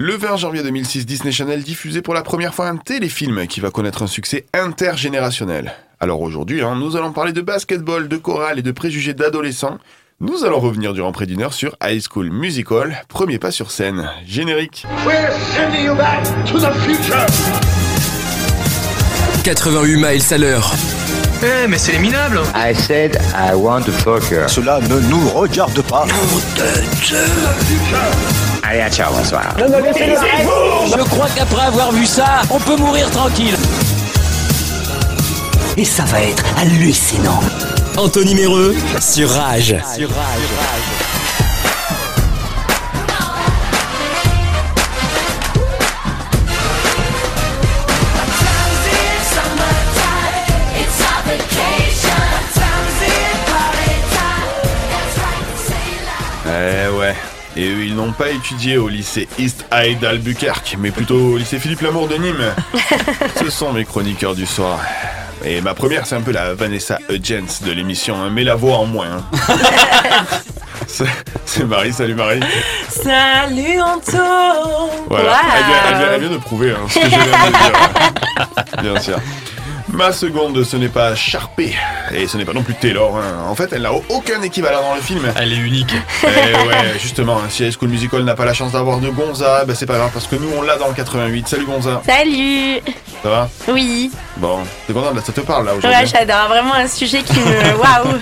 Le 20 janvier 2006, Disney Channel diffusait pour la première fois un téléfilm qui va connaître un succès intergénérationnel. Alors aujourd'hui, hein, nous allons parler de basketball, de chorale et de préjugés d'adolescents. Nous allons revenir durant près d'une heure sur High School Musical, premier pas sur scène. Générique. We're sending you back to the future. 88 miles à l'heure. Eh, mais c'est les minables I said I want to poker. Cela ne nous regarde pas. Allez, à ciao, bonsoir. Je crois qu'après avoir vu ça, on peut mourir tranquille. Et ça va être hallucinant. Anthony Méreux sur Rage. Eh ouais. Et eux, ils n'ont pas étudié au lycée East Hyde d'Albuquerque, mais plutôt au lycée Philippe Lamour de Nîmes. Ce sont mes chroniqueurs du soir. Et ma première, c'est un peu la Vanessa Hudgens de l'émission, hein, mais la voix en moins. hein. C'est- Marie, salut Marie. Salut Anto Voilà, elle, vient, elle vient- elle vient de prouver hein, ce que je viens de dire. Bien sûr. Ma seconde, ce n'est pas Sharpay, et ce n'est pas non plus Taylor. hein. En fait, elle n'a aucun équivalent dans le film. Elle est unique. Eh ouais, justement, hein, si High School Musical n'a pas la chance d'avoir de Gonza, bah c'est pas grave, parce que nous, on l'a dans le 88. Salut Gonza, Salut ça va? Oui, Bon, t'es content, là, ça te parle, là, aujourd'hui ouais, j'adore, vraiment un sujet qui me... Waouh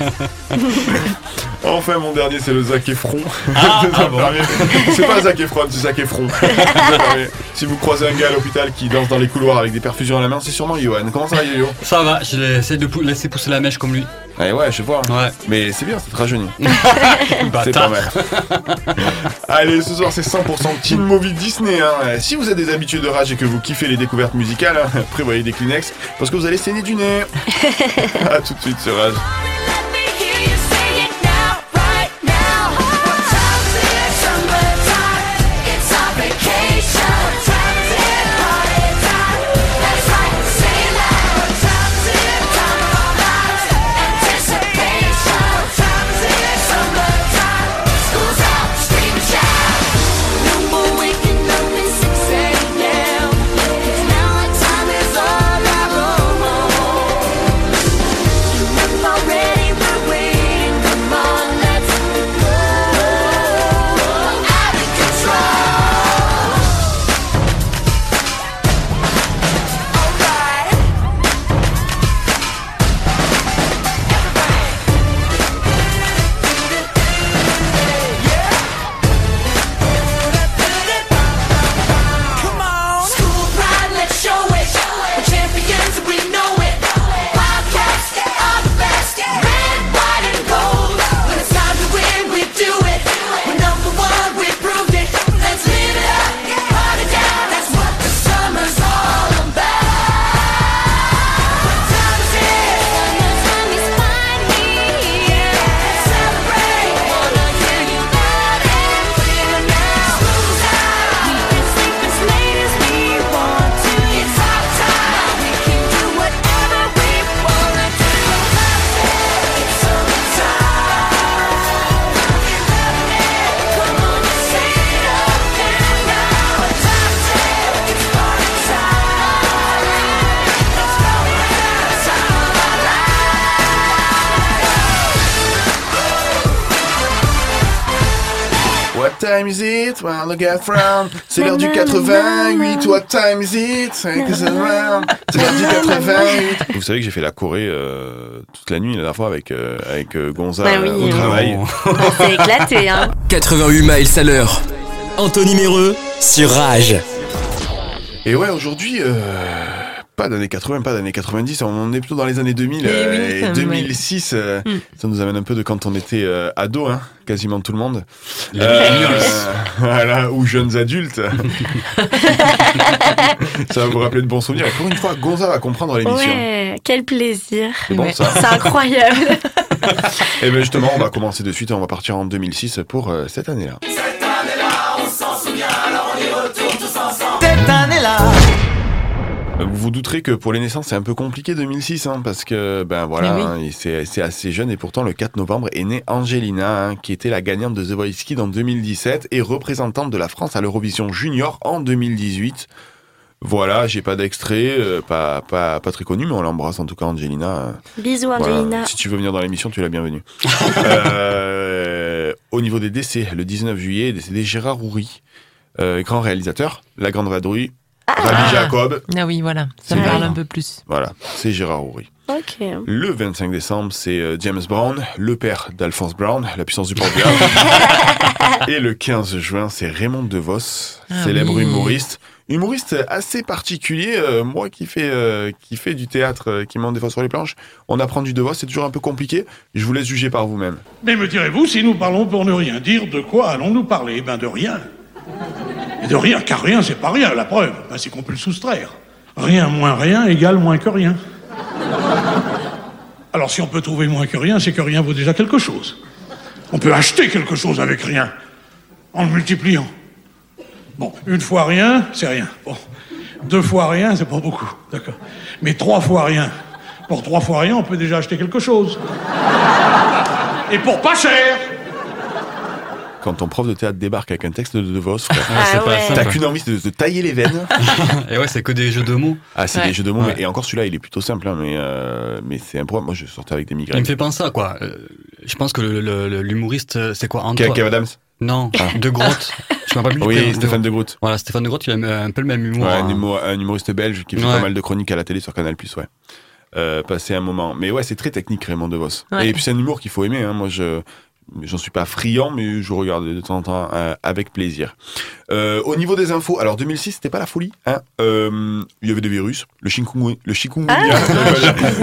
Enfin, mon dernier, c'est le Zac Efron. Ah, ah bon. C'est pas Zac Efron, c'est Zac Efron. Si vous croisez un gars à l'hôpital qui danse dans les couloirs avec des perfusions à la main, c'est sûrement Johan. Comment ça va, Ça va, je essayer de pou- laisser pousser la mèche comme lui. Eh ouais, je vois. Ouais. Mais c'est bien, c'est te rajeunit. C'est pas mal. Allez, ce soir c'est 100% Teen Movie Disney. hein. Si vous êtes des habitués de rage et que vous kiffez les découvertes musicales, hein, prévoyez des Kleenex parce que vous allez saigner du nez. à tout de suite sur Rage. Time is it? Well, look at from. C'est l'heure du 88. What time is it? C'est l'heure du 88. Vous savez que j'ai fait la Corée euh, toute la nuit la dernière fois avec, euh, avec euh, Gonza Bah euh, oui, au oui. travail. On s'est éclaté, hein 88 miles à l'heure. Anthony Méreux sur Rage. Et ouais, aujourd'hui, euh, pas d'années 80, pas d'années 90, on est plutôt dans les années 2000 Eh euh, oui, et 2006. euh, Mm. Ça nous amène un peu de quand on était euh, ado, hein, quasiment tout le monde. Euh, voilà, ou jeunes adultes. ça va vous rappeler de bons souvenirs. Et pour une fois, Gonza va comprendre l'émission. Ouais, quel plaisir C'est bon, ça C'est incroyable Et bien justement, on va commencer de suite et on va partir en 2006 pour euh, cette année-là. Cette année-là, Vous vous douterez que pour les naissances, c'est un peu compliqué 2006, hein, parce que ben voilà, oui. hein, c'est assez jeune et pourtant le 4 novembre est née Angelina, hein, qui était la gagnante de The Voice Kids en 2017 et représentante de la France à l'Eurovision Junior en 2018. Voilà, j'ai pas d'extrait, euh, pas, pas, pas très connu, mais on l'embrasse en tout cas Angelina. euh, Bisous, voilà. Angelina. Si tu veux venir dans l'émission, tu es la bienvenue. Euh, au niveau des décès, le 19 juillet est décédé Gérard Houry, euh, grand réalisateur, La Grande Vadrouille, Rabbi Ah. Jacob. Ah oui, voilà, ça me parle un peu plus. Voilà, c'est Gérard Houry. Ok. Le 25 décembre, c'est euh, James Brown, le père d'Alphonse Brown, la puissance du portugais. Et le 15 juin, c'est Raymond DeVos, Ah célèbre oui. humoriste. Humoriste assez particulier, euh, moi qui fais, euh, qui fait du théâtre, euh, qui monte des fois sur les planches, on apprend du DeVos, c'est toujours un peu compliqué. Je vous laisse juger par vous-même. Mais me direz-vous, si nous parlons pour ne rien dire, de quoi allons-nous parler? Ben de rien. Et de rien, car rien, c'est pas rien. La preuve, ben, c'est qu'on peut le soustraire. Rien moins rien égale moins que rien. Alors si on peut trouver moins que rien, c'est que rien vaut déjà quelque chose. On peut acheter quelque chose avec rien, en le multipliant. Bon, une fois rien, c'est rien. Bon, deux fois rien, c'est pas beaucoup, d'accord. Mais trois fois rien. Pour trois fois rien, on peut déjà acheter quelque chose. Et pour pas cher Quand ton prof de théâtre débarque avec un texte de DeVos, frère, Ah, c'est pas t'as qu'une envie, c'est de te tailler les veines. Et ouais, c'est que des jeux de mots. Ah, c'est Ouais. des jeux de mots, Ouais. mais- et encore celui-là, il est plutôt simple, hein, mais, euh, mais c'est un problème. Moi, je sortais avec des Il me migraines. fait penser à quoi? Euh, Je pense que l'humoriste, euh, c'est quoi? Kev Antoine Kev Adams Non, De Groot. Je me rappelle plus Oui. Stéphane de Groot. Voilà, Stéphane de Groot, il a un peu le même humour. Ouais, hein. un, humo- un humoriste belge qui fait Ouais. pas mal de chroniques à la télé sur Canal+, ouais. Euh, passer un moment. Mais ouais, c'est très technique, Raymond DeVos. Ouais. Et puis c'est un humour qu'il faut aimer. Hein. Moi, je j'en suis pas friand, mais je regarde de temps en temps euh, avec plaisir. Euh, au niveau des infos, alors 2006, c'était pas la folie. Hein. Euh, il y avait des virus. Le chikungunya, le chikungunya,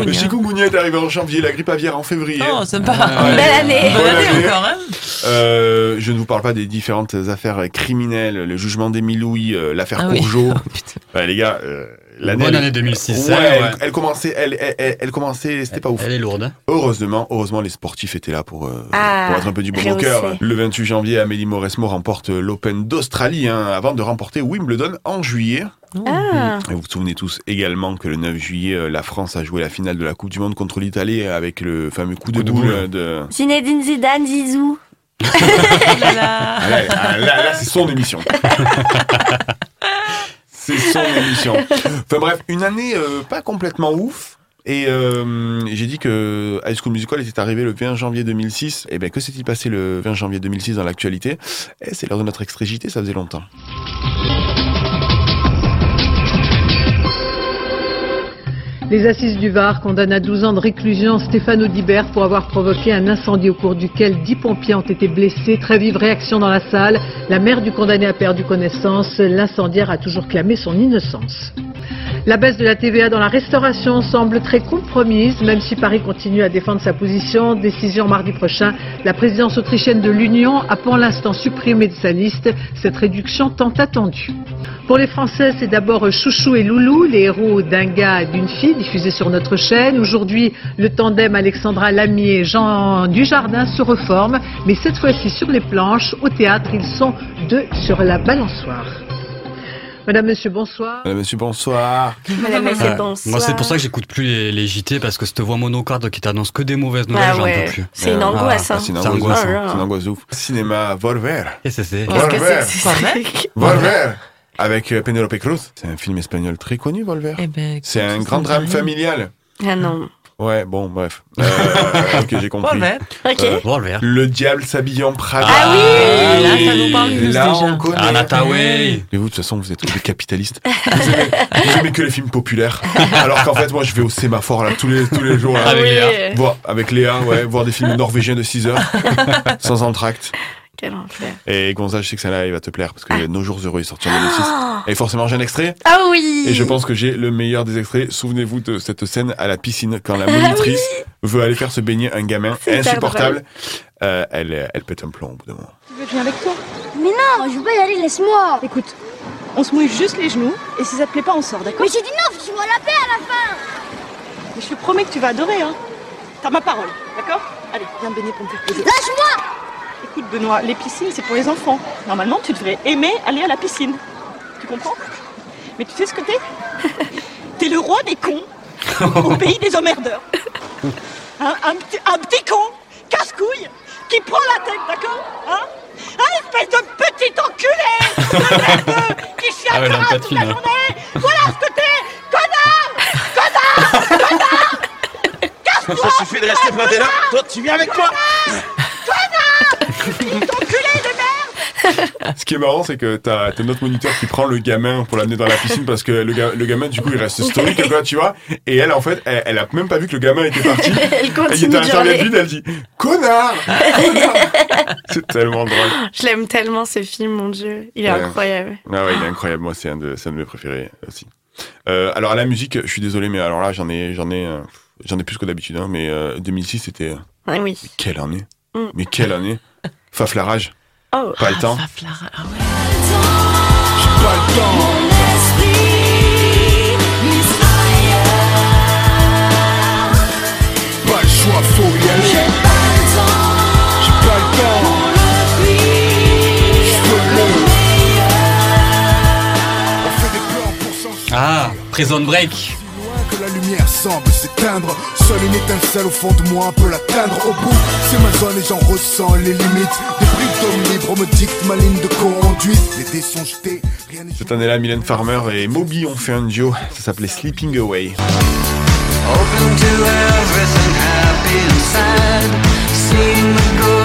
le chikungunya est arrivé en janvier, la grippe aviaire en février. Oh, sympa. Belle année. Bonne année encore, hein je ne vous parle pas des différentes affaires criminelles, le jugement Louis, euh, l'affaire Ah oui. Courgeot. Oh, les gars, l'année. Bonne elle- année 2006. Ouais, elle, commençait, elle, elle, elle- elle commençait, c'était pas ouf. Elle est lourde. hein. Heureusement, heureusement, les sportifs étaient là pour, euh, Ah, pour être un peu du bon au cœur. Le 28 janvier, Amélie Mauresmo remporte l'Open d'Australie, hein, avant de remporter Wimbledon en juillet. Ah, Et vous vous souvenez tous également que le 9 juillet, euh, la France a joué la finale de la Coupe du Monde contre l'Italie avec le fameux coup de, Coup de boule, boule. euh, de. Zinedine Zidane, Zizou. Là là. Là, ah, là, là, c'est son émission. c'est son émission. Enfin bref, une année euh, pas complètement ouf. Et euh, j'ai dit que High School Musical était arrivé le 20 janvier 2006. Et bien, que s'est-il passé le 20 janvier 2006 dans l'actualité? Eh, C'est l'heure de notre extrait JT, ça faisait longtemps. Les assises du Var condamnent à 12 ans de réclusion Stéphane Audibert pour avoir provoqué un incendie au cours duquel 10 pompiers ont été blessés. Très vive réaction dans la salle. La mère du condamné a perdu connaissance. L'incendiaire a toujours clamé son innocence. La baisse de la TVA dans la restauration semble très compromise, même si Paris continue à défendre sa position. Décision mardi prochain. La présidence autrichienne de l'Union a pour l'instant supprimé de sa liste cette réduction tant attendue. Pour les Français, c'est d'abord Chouchou et Loulou, les héros d'un gars et d'une fille, diffusés sur notre chaîne. Aujourd'hui, le tandem Alexandra Lamy et Jean Dujardin se reforme, mais cette fois-ci sur les planches. Au théâtre, ils sont deux sur la balançoire. Madame, Monsieur, bonsoir. Madame, monsieur, bonsoir. Madame, monsieur, Ouais. bonsoir. Moi, c'est pour ça que j'écoute plus les, les JT parce que cette voix monocarde qui t'annonce que des mauvaises nouvelles, Ah j'en ouais. peux plus. C'est une Euh, angoisse. Ah, hein. c'est une C'est angoisse. angoissant. C'est une angoisse ouf. Cinéma Volver. Qu'est-ce que c'est Volver. Volver. Avec euh, Penelope Cruz. C'est un film espagnol très connu, Volver. Eh ben, C'est un grand drame familial. Ah non. Ouais, bon, bref. Euh, ok, j'ai compris. Ouais, mais- Ok. Euh, Bon, le diable s'habille en Prada. Ah oui Là, ça nous parle plus, Là, déjà. on connaît. Anataway. Mais vous, de toute façon, vous êtes des capitalistes. Vous aimez, vous aimez que les films populaires. Alors qu'en fait, moi, je vais au sémaphore, là, tous les, tous les jours, là. Avec. Léa. Voir, avec Léa, ouais, voir des films norvégiens de 6 heures. sans entracte. Quel enfer. Et Gonza, je sais que celle-là, il va te plaire, parce que Nos Jours Heureux, il sortira en 2006. Et forcément, j'ai un extrait. Ah oui Et je pense que j'ai le meilleur des extraits. Souvenez-vous de cette scène à la piscine quand Ah la monitrice veut aller faire se baigner un gamin insupportable. Euh, elle, elle pète un plomb au bout d'un moment. Tu veux que je vienne avec toi? Mais non, je veux pas y aller, laisse-moi. Écoute, on se mouille juste les genoux et si ça te plaît pas, on sort, d'accord? Mais j'ai dit non, faut que je vois la paix à la fin. Mais je te promets que tu vas adorer, hein. T'as ma parole, d'accord? Allez, viens te baigner pour me faire plaisir. Lâche-moi Écoute, Benoît, les piscines, c'est pour les enfants. Normalement, tu devrais aimer aller à la piscine. Tu comprends? Mais tu sais ce que t'es? T'es le roi des cons au pays des emmerdeurs. Un, un petit, un petit con, casse-couille, qui prend la tête, d'accord? Hein? Un espèce de petit enculé merdeux qui chie Ah ouais, toute la hein. journée Voilà ce que t'es Connard Connard Connard Casse-toi Ça suffit de rester planté là. Toi, tu viens avec moi. Ce qui est marrant, c'est que t'as t'as notre moniteur qui prend le gamin pour l'amener dans la piscine parce que le, ga- le gamin, du coup, il reste stoïque, quoi, tu vois. Et elle, en fait, elle, elle a même pas vu que le gamin était parti. Elle continue il était à vide, elle dit Connard Connard C'est tellement drôle. Je l'aime tellement ce film, mon dieu. Il est Ouais. incroyable. Ah ouais, il est incroyable. Moi, c'est un de, c'est un de mes préférés aussi. Euh, alors, à la musique, je suis désolé, mais alors là, j'en ai, j'en ai, euh, j'en ai plus que d'habitude, hein, mais euh, 2006, c'était. euh, Ah oui. Quelle année Mm. Mais quelle année Faf la rage. Oh. Pas le temps. Ah ouais. Pas le temps. Pas le choix, faut y aller. J'ai pas le temps. J'ai pas le temps. On fait des plans pour s'en Ah, Prison Break. Semble s'éteindre. Seule une étincelle au fond de moi peut l'atteindre. Au bout, c'est ma zone et j'en ressens les limites. Des briques d'homme libre me dictent ma ligne de conduite. Les dés sont jetés, rien n'est Cette année-là, Mylène Farmer et Moby ont fait un duo. Ça s'appelait Sleeping Away. Open to everything, happy inside. Seeing the good.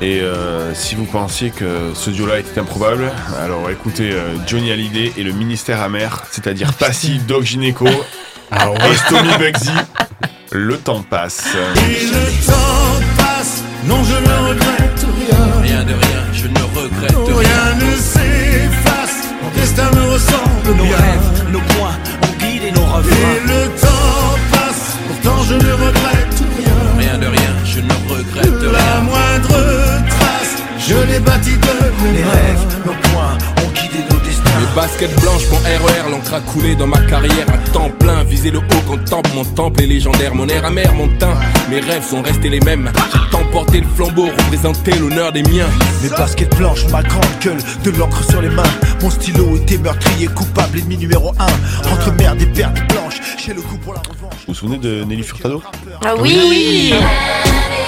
Et euh, si vous pensiez que ce duo-là était improbable, alors écoutez euh, Johnny Hallyday et le ministère amer, c'est-à-dire Passy, Doc Gynéco, alors Tommy Bugsy, le temps passe. Et le temps passe, non je ne regrette rien. Rien de rien, je ne regrette Rien Dans ma carrière à temps plein. Viser le haut quand temple, mon temple est légendaire. Mon air amer, mon teint, mes rêves sont restés les mêmes. J'ai tant porté le flambeau, représenté l'honneur des miens. Mes baskets blanches, ma grande gueule, de l'encre sur les mains. Mon stylo était meurtrier, coupable, ennemi numéro un. Entre merde et pertes blanches, j'ai le coup pour la revanche. Vous vous souvenez de Nelly Furtado? Ah oui, She's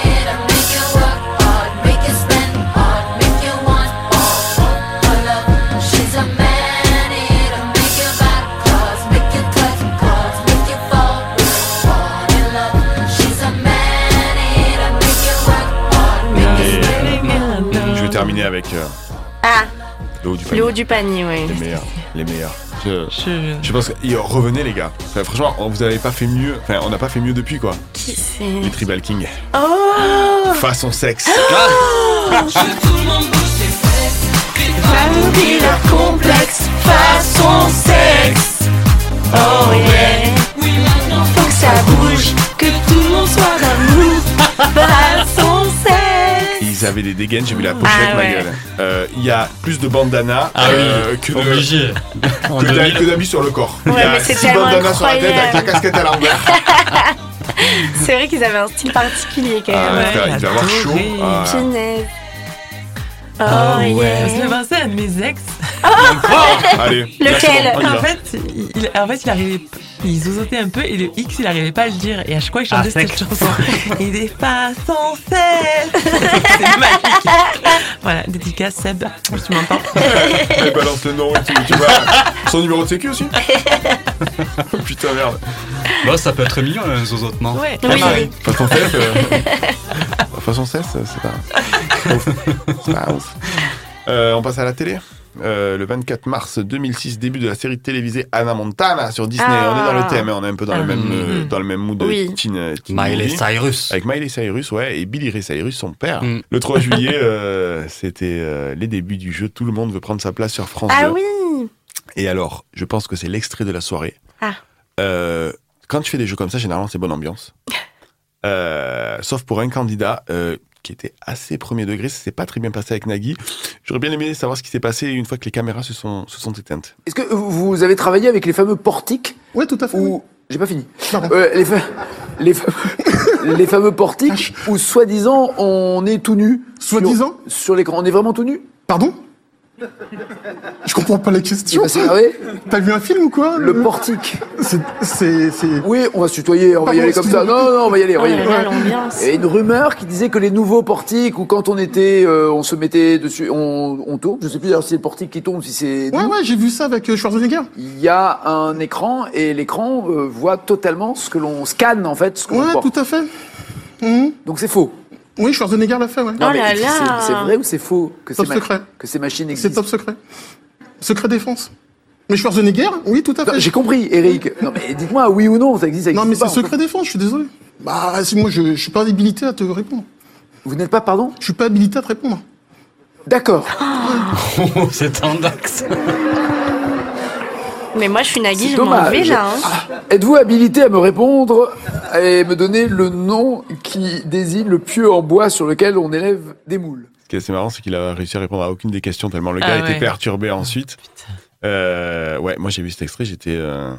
avec euh, Ah, le haut du panier. le haut du panier, oui. Les meilleurs, les meilleurs. Je, Je- je pense que et, revenez les gars. Enfin, franchement, on- vous avez pas fait mieux. Enfin, on n'a pas fait mieux depuis quoi. Qui c'est Les Tribal King. Oh Façon sexe. Qui leur complexe, façon sexe. Oh yeah. Faut que ça bouge, que tout le monde soit d'amour. Façon sexe. Ils avaient des dégaines, j'ai vu la pochette, Ah ma ouais. gueule. Euh, Il y a plus de bandanas Ah euh, oui, que de- obligé. Que d'a- 2000. que d'habits sur le corps. Ouais, Il y a mais c'est six bandanas sur la tête avec la casquette à l'envers. C'est vrai qu'ils avaient un style particulier quand Ah, même. frère, il devait avoir chaud. Ah. Punaise. Oh, Ah ouais. yeah. Ça me penser à mes ex. Allez, Lequel En fait, il, en fait, il arrivait, il zozotait un peu et le X, il arrivait pas à le dire. Et à chaque fois chantais Ah, cette sec. chanson, et des façons cesse. C'est magique. Voilà, dédicace Seb, si tu m'entends. Elle balance le nom et tout, tu vois. Son numéro de sécu aussi Putain, merde. Bon, ça peut être mignon, un zozotement. Ouais. Oui. Pareil. Façon cesse, euh... façon cesse, c'est pas ouf. C'est pas ouf. Euh, on passe à la télé? Euh, le 24 mars 2006, début de la série télévisée Anna Montana sur Disney. Ah. On est dans le thème, hein, on est un peu dans le Ah. même euh, Mhm. dans le même mood de Oui. teen, euh, teen Miley movie. Cyrus. Avec Miley Cyrus, ouais, et Billy Ray Cyrus, son père. Mm. Le 3 juillet, euh, c'était euh, les débuts du jeu. Tout le monde veut prendre sa place sur France 2. Ah oui Et alors, je pense que c'est l'extrait de la soirée. Ah. Euh, quand tu fais des jeux comme ça, généralement, c'est bonne ambiance. Euh, sauf pour un candidat euh, qui était assez premier degré. Ça s'est pas très bien passé avec Nagui. J'aurais bien aimé savoir ce qui s'est passé une fois que les caméras se sont, se sont éteintes. Est-ce que vous avez travaillé avec les fameux portiques Oui, tout à fait. Ou... J'ai pas fini. Euh, les, fa- les, fa- les fameux portiques où, soi-disant, on est tout nu. Soi-disant sur, sur l'écran. On est vraiment tout nu? Pardon? Je comprends pas la question. Il va s'énerver T'as vu un film ou quoi Le portique. C'est. c'est- c'est- Oui, on va se tutoyer, on va y aller comme ça. Non, non, on va y aller. on va y Oh aller. là, l'ambiance. Il y a une rumeur qui disait que les nouveaux portiques, ou quand on était, euh, on se mettait dessus, on, on tourne. Je sais plus d'ailleurs si c'est le portique qui tourne, ou si c'est. Ouais, ouais, j'ai vu ça avec euh, Schwarzenegger. Il y a un écran et l'écran euh, voit totalement ce que l'on scanne en fait, ce que Ouais, tout à fait. Mhm. Donc c'est faux. Oui, Schwarzenegger l'a fait, ouais. Non, mais c'est- C'est vrai ou c'est faux que Top secret. que ces machines C'est existent top secret. Secret défense. Mais Schwarzenegger, oui, tout à fait. J'ai compris, Eric. Non mais dites-moi oui ou non, ça existe, ça Non, existe mais pas, c'est secret défense, je suis désolé. Bah, si moi, je, je suis pas habilité à te répondre. Vous n'êtes pas, pardon Je suis pas habilité à te répondre. D'accord. Oh, c'est un dax. Mais moi, je suis Nagui, je m'en dommage. vais là. hein. Ah, Êtes-vous habilité à me répondre et me donner le nom qui désigne le pieu en bois sur lequel on élève des moules? Ce qui est assez marrant, c'est qu'il a réussi à répondre à aucune des questions tellement le gars Ah était ouais. perturbé ensuite. Euh, ouais, moi j'ai vu cet extrait, j'étais. euh,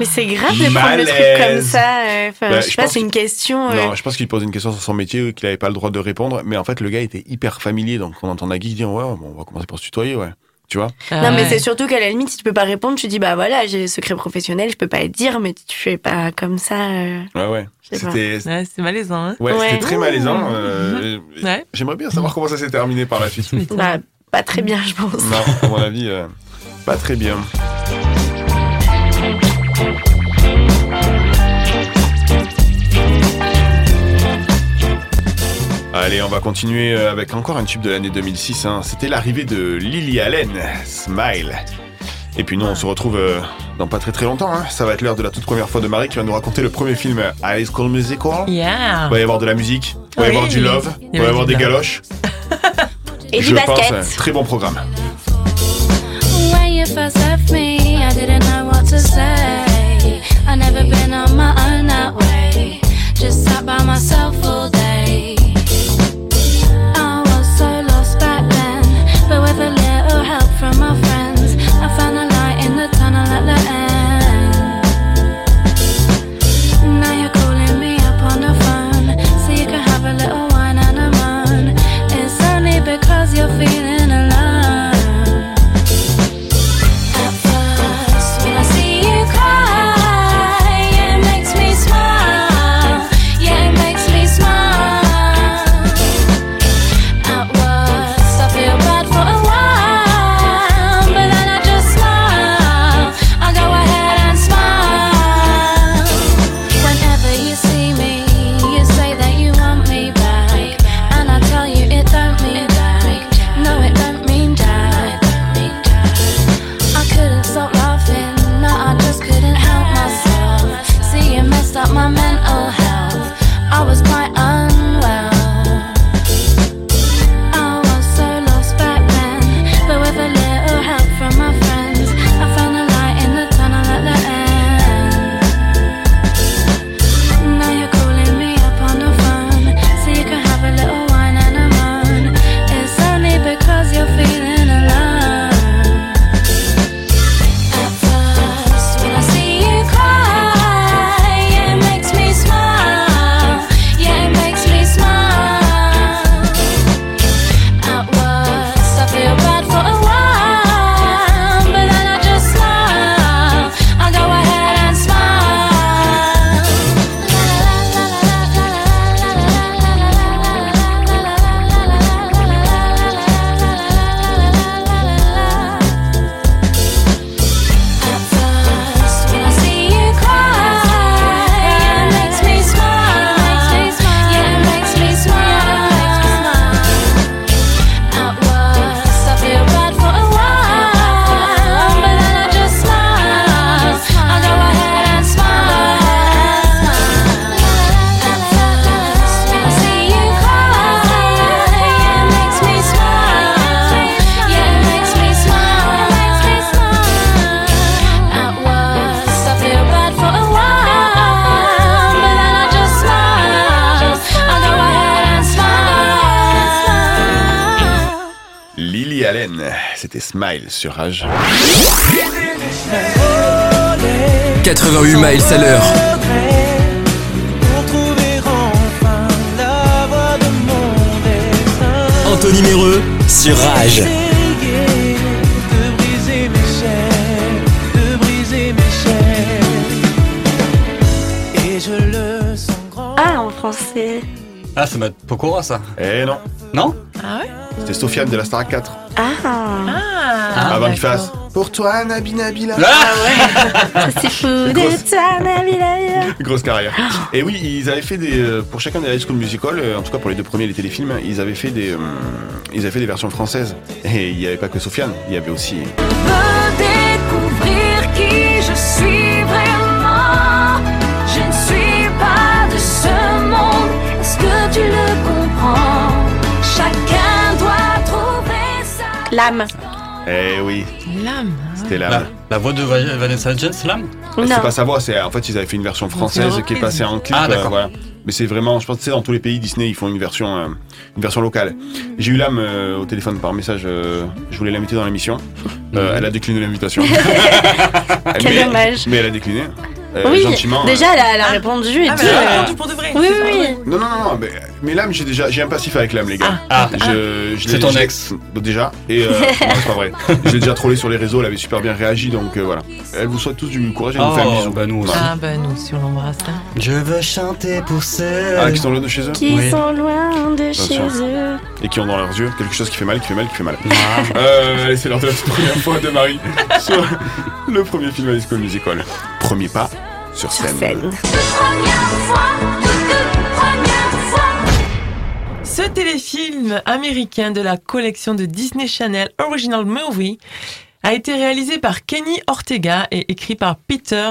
Mais c'est grave de prendre le truc comme ça. euh, Enfin, Bah, je sais pas, pense c'est une que- question. euh, Non, je pense qu'il pose une question sur son métier qu'il avait pas le droit de répondre, mais en fait le gars était hyper familier, donc on entend Nagui dire ouais, bon, on va commencer par se tutoyer, ouais. Tu vois Non, mais c'est surtout qu'à la limite, si tu peux pas répondre, tu dis bah voilà, j'ai le secret professionnel, je peux pas le dire, mais tu fais pas comme ça. euh. Ouais, ouais. C'était. Ouais, malaisant, hein Ouais, c'était très malaisant. Euh, Ouais. J'aimerais bien savoir comment ça s'est terminé par la suite. Bah, pas très bien, je pense. Non, à mon avis, euh, pas très bien. Allez, on va continuer euh, avec encore un tube de l'année 2006. hein. C'était l'arrivée de Lily Allen, Smile. Et puis nous, on se retrouve euh, dans pas très très longtemps. hein. Ça va être l'heure de la toute première fois de Marie qui va nous raconter le premier film High School Musical. Yeah. Il va y avoir de la musique, il va y Oui. avoir du love, il Il va y avoir des galoches. Et Je du pense, basket. euh, très bon programme. When you first left Smile sur Rage. 88 miles à l'heure. Pour trouver enfin la voie de mon destin. Anthony Méreux sur Rage. Essayer de briser mes chaînes, de briser mes chaînes. Et je le sens grand. Ah, en français. Ah, ça va être Pokora, ça Eh non, Non? C'était Sofiane de la Star 4. Ah, Ah, Avant qu'il fasse Pour toi, Nabi Nabila. ça c'est fou de toi, Nabila. Grosse carrière. Et oui, ils avaient fait des. euh, Pour chacun des High School Musical, euh, en tout cas pour les deux premiers, les téléfilms, ils avaient fait des. euh, Ils avaient fait des versions françaises. Et il n'y avait pas que Sofiane, il y avait aussi. veux découvrir qui je suis L'âme. Eh oui, L'âme. c'était la, là. la voix de Va- Vanessa Hudgens, l'âme? Non. C'est pas sa voix, c'est en fait ils avaient fait une version française qui est passée en clip. Ah, euh, d'accord. voilà. Mais c'est vraiment, je pense que c'est dans tous les pays Disney, ils font une version, euh, une version locale. J'ai eu l'âme euh, au téléphone par message, euh, je voulais l'inviter dans l'émission. Euh, Elle a décliné l'invitation. Quel Mais- dommage. Mais elle a décliné. Euh, oui, gentiment. déjà, elle a, elle a répondu et Ah, tout. mais elle a euh, répondu pour de vrai. Oui, oui, oui. Non, non, non, mais, mais l'âme, j'ai déjà, j'ai un passif avec l'âme, les gars. Ah, Je, je C'est ton ex. Déjà. Et euh, non, c'est pas vrai. Je l'ai déjà trollé sur les réseaux, elle avait super bien réagi, donc euh, voilà. Elle vous souhaite tous du courage et elle vous fait un Oh, bisou. bah nous aussi. Ah bah nous si on l'embrasse là. Je veux chanter pour ceux. Ah, qui sont loin de chez eux Qui Oui. sont loin de chez sûr. eux. et qui ont dans leurs yeux quelque chose qui fait mal, qui fait mal, qui fait mal. Ah. Euh, allez, c'est l'heure de la première fois de Marie sur le premier film à School Musical. Premier pas sur Sur scène. Ce téléfilm américain de la collection de Disney Channel Original Movie a été réalisé par Kenny Ortega et écrit par Peter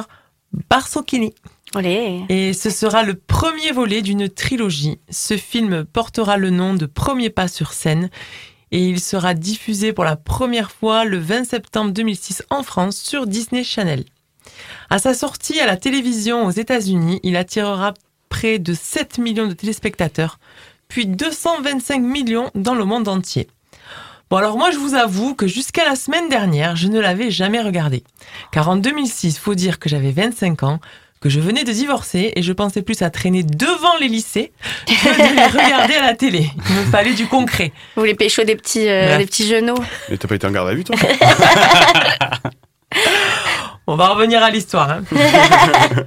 Barsocchini. Olé. Et ce sera le premier volet d'une trilogie. Ce film portera le nom de Premier pas sur scène et il sera diffusé pour la première fois le 20 septembre 2006 en France sur Disney Channel. À sa sortie à la télévision aux États-Unis, il attirera près de 7 millions de téléspectateurs, puis 225 millions dans le monde entier. Bon alors moi je vous avoue que jusqu'à la semaine dernière, je ne l'avais jamais regardé. Car en 2006, faut dire que j'avais 25 ans, que je venais de divorcer et je pensais plus à traîner devant les lycées que de les regarder à la télé. Il me fallait du concret. Vous voulez pécho des petits, euh, Ouais. des petits genoux Mais t'as pas été en garde à vue, toi? On va revenir à l'histoire. hein.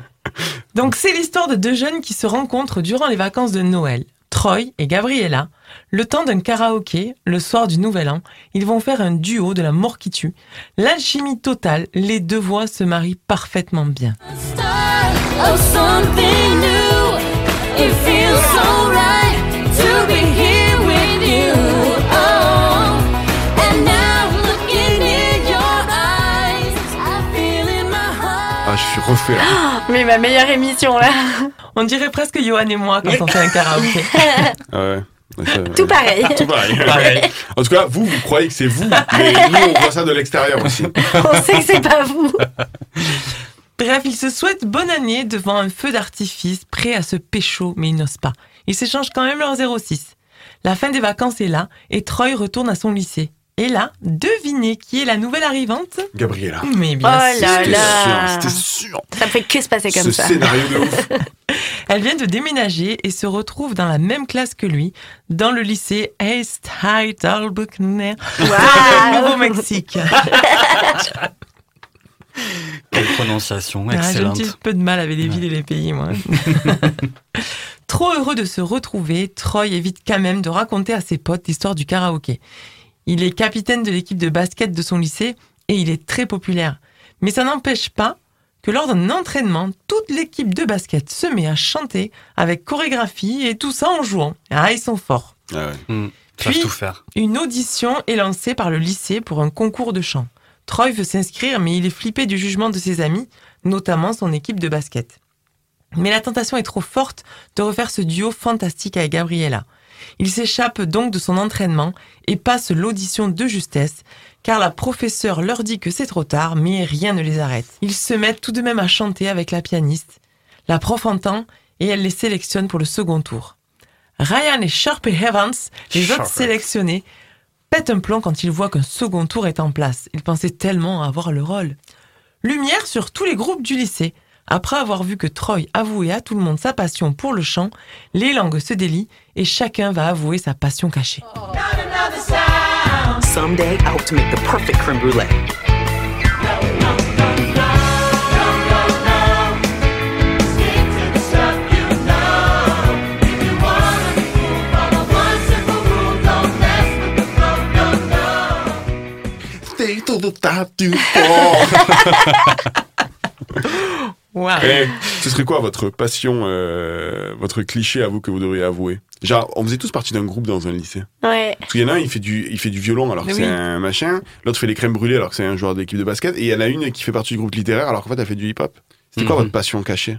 Donc c'est l'histoire de deux jeunes qui se rencontrent durant les vacances de Noël. Troy et Gabriella, le temps d'un karaoké, le soir du Nouvel An, ils vont faire un duo de la mort qui tue. L'alchimie totale, les deux voix se marient parfaitement bien. of refait là. Mais ma meilleure émission là. On dirait presque Johan et moi quand on fait un karaoké. Ah ouais. Ça, Tout ouais. pareil. Tout pareil. Pareil. En tout cas, vous, vous croyez que c'est vous, mais nous, on voit ça de l'extérieur aussi. On sait que c'est pas vous. Bref, ils se souhaitent bonne année devant un feu d'artifice, prêt à se pécho, mais ils n'osent pas. Ils s'échangent quand même leur 06. La fin des vacances est là, et Troy retourne à son lycée. Et là, devinez qui est la nouvelle arrivante Gabriella. Mais Oh bien là sûr. C'était là. sûr, c'était sûr. Ça fait que se passer comme Ce ça. scénario de ouf. Elle vient de déménager et se retrouve dans la même classe que lui, dans le lycée East High Albuquerque, Waouh. Nouveau-Mexique. Quelle prononciation Ah, J'ai un excellente. petit peu de mal avec les villes et les pays, moi. Trop heureux de se retrouver, Troy évite quand même de raconter à ses potes l'histoire du karaoké. Il est capitaine de l'équipe de basket de son lycée et il est très populaire. Mais ça n'empêche pas que lors d'un entraînement, toute l'équipe de basket se met à chanter avec chorégraphie et tout ça en jouant. Ah, ils sont forts. Ah ouais. Hmm, ils savent Puis- tout faire. Une audition est lancée par le lycée pour un concours de chant. Troy veut s'inscrire, mais il est flippé du jugement de ses amis, notamment son équipe de basket. Mais la tentation est trop forte de refaire ce duo fantastique avec Gabriella. Il s'échappe donc de son entraînement et passe l'audition de justesse, car la professeure leur dit que c'est trop tard, mais rien ne les arrête. Ils se mettent tout de même à chanter avec la pianiste. La prof entend et elle les sélectionne pour le second tour. Ryan et Sharpie Evans, les autres sélectionnés, pète un plomb quand il voit qu'un second tour est en place. Il pensait tellement avoir le rôle. Lumière sur tous les groupes du lycée. Après avoir vu que Troy avouait à tout le monde sa passion pour le chant, les langues se délient et chacun va avouer sa passion cachée. Someday, I hope to make the perfect creme brulee. Stay to the top du fort. Wow. Eh, ce serait quoi votre passion, euh, votre cliché à vous que vous devriez avouer? Genre, on faisait tous partie d'un groupe dans un lycée. Ouais. Parce qu'il y en a un, il fait du, il fait du violon alors que c'est un machin. L'autre fait les crèmes brûlées alors que c'est un joueur d'équipe de basket. Et il y en a une qui fait partie du groupe littéraire alors qu'en fait, elle fait du hip-hop. C'était quoi Mhm. votre passion cachée?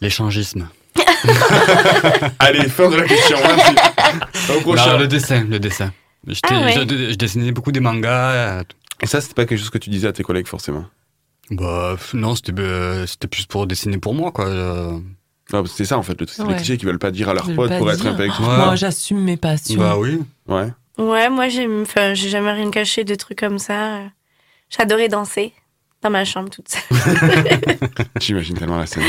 L'échangisme. Allez, fin de la question. Merci. Au prochain. Non, le dessin, le dessin. Ah ouais. je, je dessinais beaucoup des mangas. euh, Et ça, c'était pas quelque chose que tu disais à tes collègues forcément? Bah, non, c'était euh, c'était plus pour dessiner pour moi, quoi. euh. Non, c'est ça en fait, le- c'est Ouais. les clichés qui veulent pas dire à leurs potes pour être dire. un peu avec Oh, Moi, j'assume mes passions. Bah oui. Ouais. Ouais, moi, j'aime- enfin, j'ai jamais rien caché de trucs comme ça. J'adorais danser dans ma chambre toute seule. J'imagine tellement la scène.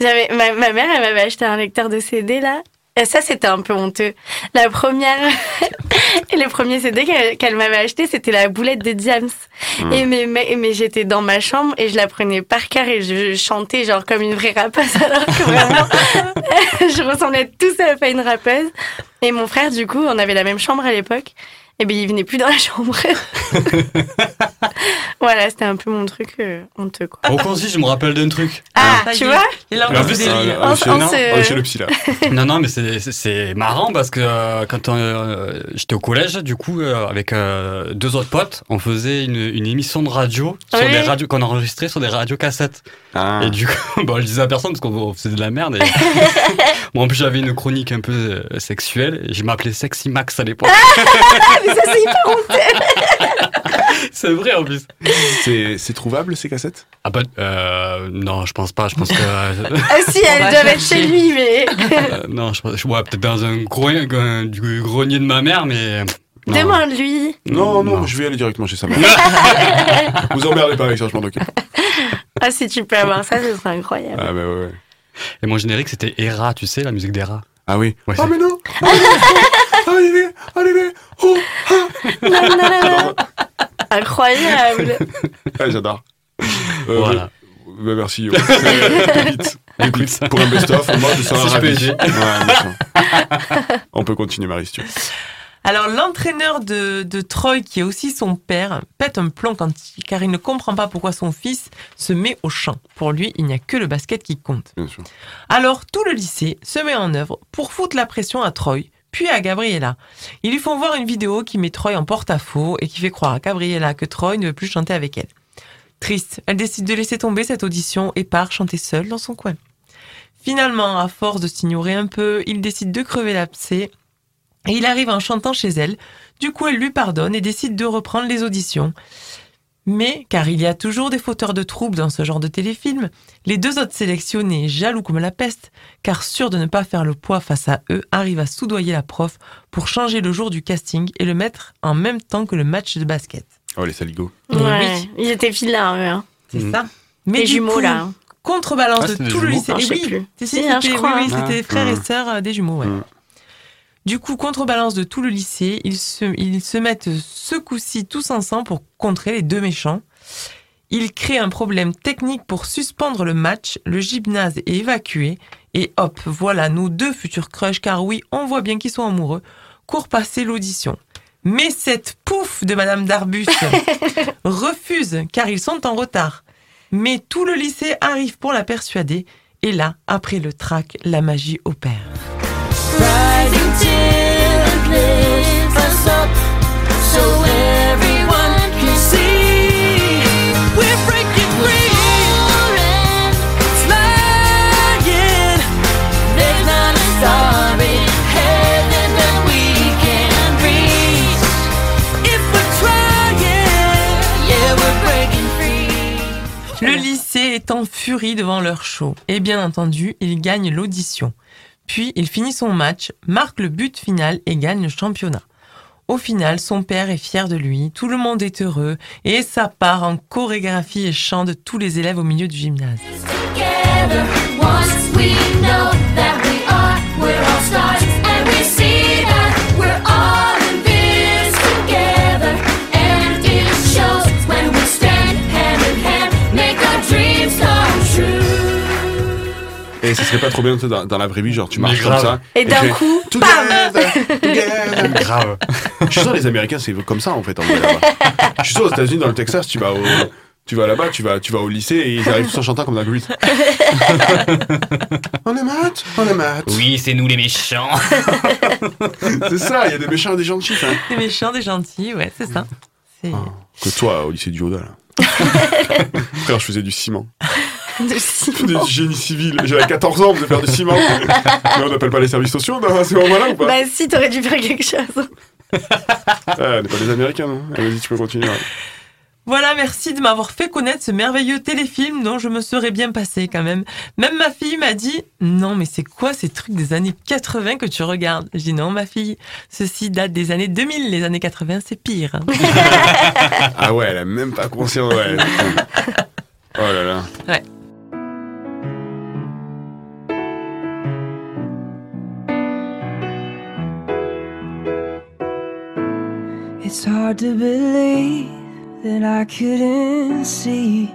J'avais, ma, ma mère, elle m'avait acheté un lecteur de CD, là. Et ça, c'était un peu honteux. La première, et le premier CD qu'elle, m'avait acheté, c'était la boulette de Diams. Mm. Et mais, mais, mais j'étais dans ma chambre et je la prenais par cœur et je chantais genre comme une vraie rappeuse alors que vraiment, je ressemblais tout seul à une rappeuse. Et mon frère, du coup, on avait la même chambre à l'époque. Et ben, il venait plus dans la chambre. voilà, c'était un peu mon truc euh, honteux, quoi. Au Concis, je me rappelle d'un truc. Ah, y tu vois il a En encore plus, du délire. euh, On- chez- on non, se- On est chez le psy là. non, non, mais c'est- marrant parce que euh, quand euh, j'étais au collège, du coup, euh, avec euh, deux autres potes, on faisait une, une émission de radio sur Oui. des radios qu'on enregistrait sur des radios cassettes. Ah. Et du coup, bon, je disais à personne parce qu'on faisait de la merde. Et... Moi, en plus, j'avais une chronique un peu sexuelle. Et je m'appelais Sexy Max à l'époque. mais ça, c'est hyper honteux. c'est vrai en plus. C'est trouvable ces cassettes? Ah bah, euh, non, je pense pas. Je pense que. euh, Ah si, elles doivent être chez lui, mais... euh, non, je pense, je- ouais, peut-être dans un grenier, un- du grenier de ma mère, mais. Demande-lui. non, non, je vais aller directement chez sa mère. Vous emmerdez pas avec ça, je m'en occupe. Ah, si tu peux avoir ça, ce serait incroyable. Ah, bah ouais, ouais. Et mon générique, c'était Hera, tu sais, la musique d'Hera. Ah oui. Ouais, Oh, c'est- mais non Allez, allez, oh Non, non, non, non. Incroyable. Ah, J'adore. Euh, Voilà. bah, bah, merci. Yo. Vite. Écoute. Pour un best-of, moi, je serai ravi. Ouais. On peut continuer, Marie, si tu veux. Alors, l'entraîneur de, de Troy, qui est aussi son père, pète un plomb quand il- car il ne comprend pas pourquoi son fils se met au chant. Pour lui, il n'y a que le basket qui compte. Bien sûr. Alors, tout le lycée se met en œuvre pour foutre la pression à Troy, puis à Gabriella. Ils lui font voir une vidéo qui met Troy en porte-à-faux et qui fait croire à Gabriella que Troy ne veut plus chanter avec elle. Triste, elle décide de laisser tomber cette audition et part chanter seule dans son coin. Finalement, à force de s'ignorer un peu, il décide de crever l'abcès et il arrive en chantant chez elle. Du coup, elle lui pardonne et décide de reprendre les auditions. Mais, car il y a toujours des fauteurs de troubles dans ce genre de téléfilm, les deux autres sélectionnés, jaloux comme la peste, car sûrs de ne pas faire le poids face à eux, arrivent à soudoyer la prof pour changer le jour du casting et le mettre en même temps que le match de basket. Oh, les saligots. Eh Ouais, oui. ils étaient vilains, eux. Hein. C'est Mhm. ça. Les du jumeaux, coup, là. Contrebalance Ah, de tout le jumeaux lycée. Ah, je sais oui, plus. Je c'était- crois, oui, oui, frères et sœurs euh, des jumeaux, ouais. Mhm. Du coup, contrebalance de tout le lycée, ils se, ils se mettent ce coup-ci tous ensemble pour contrer les deux méchants. Ils créent un problème technique pour suspendre le match, le gymnase est évacué, et hop, voilà nos deux futurs crushs, car oui, on voit bien qu'ils sont amoureux, courent passer l'audition. Mais cette pouf de Madame Darbus refuse, car ils sont en retard. Mais tout le lycée arrive pour la persuader, et là, après le trac, la magie opère. Le lycée est en furie devant leur show. Et bien entendu, il gagne l'audition. Puis il finit son match, marque le but final et gagne le championnat. Au final, son père est fier de lui, tout le monde est heureux, et ça part en chorégraphie et chant de tous les élèves au milieu du gymnase. Et ce serait pas trop bien dans, dans la vraie vie, genre tu marches comme ça. Et d'un coup, together. Grave. Je suis sûr les Américains c'est comme ça en fait. En. Je suis sûr aux États-Unis, dans le Texas, tu vas au, tu vas là-bas, tu vas, tu vas au lycée et ils arrivent tous en chantant comme dans Grease. on est mat, on est mat. Oui, c'est nous les méchants. C'est ça, il y a des méchants et des gentils. hein. Des méchants, des gentils, ouais, c'est ça. C'est- Que toi au lycée du Yoda là. Frère, je faisais du ciment. De Je ciment. génie civil. J'avais 14 ans, on faisait faire du ciment. Mais on n'appelle pas les services sociaux dans ces moments-là ou pas Bah si, t'aurais dû faire quelque chose. Ah, On n'est pas des Américains, non Ah, Vas-y, tu peux continuer. ouais. Voilà, merci de m'avoir fait connaître ce merveilleux téléfilm dont je me serais bien passé quand même. Même ma fille m'a dit Non, mais c'est quoi ces trucs des années 80 que tu regardes? Je dis Non, ma fille, ceci date des années 2000. Les années 80, c'est pire. Ah ouais, elle a même pas conscience. Ouais. Oh là là. Ouais. Hard to believe that I couldn't see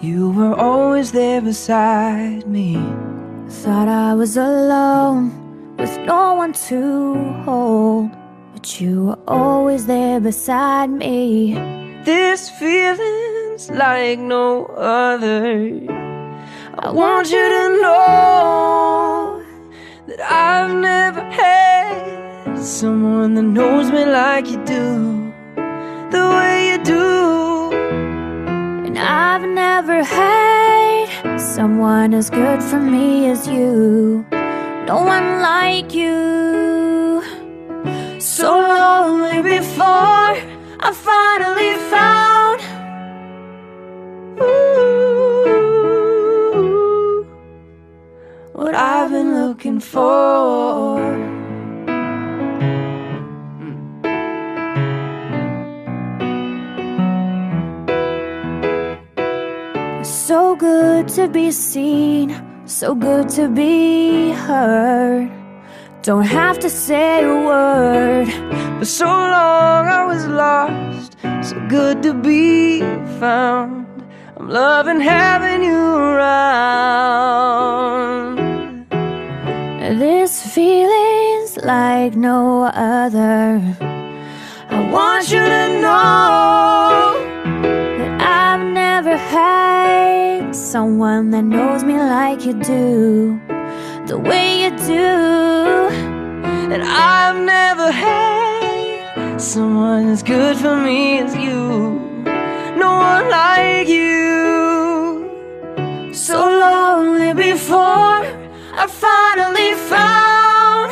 you were always there beside me. Thought I was alone with no one to hold, but you were always there beside me. This feeling's like no other. I want you to know that I've never had someone that knows me like you do, the way you do. And I've never had someone as good for me as you. No one like you. So lonely before I finally found ooh, what I've been looking for. So good to be seen, so good to be heard. Don't have to say a word. For so long I was lost, so good to be found. I'm loving having you around. This feeling's like no other. I want you to know had someone that knows me like you do, the way you do. And I've never had someone as good for me as you. No one like you. So lonely before I finally found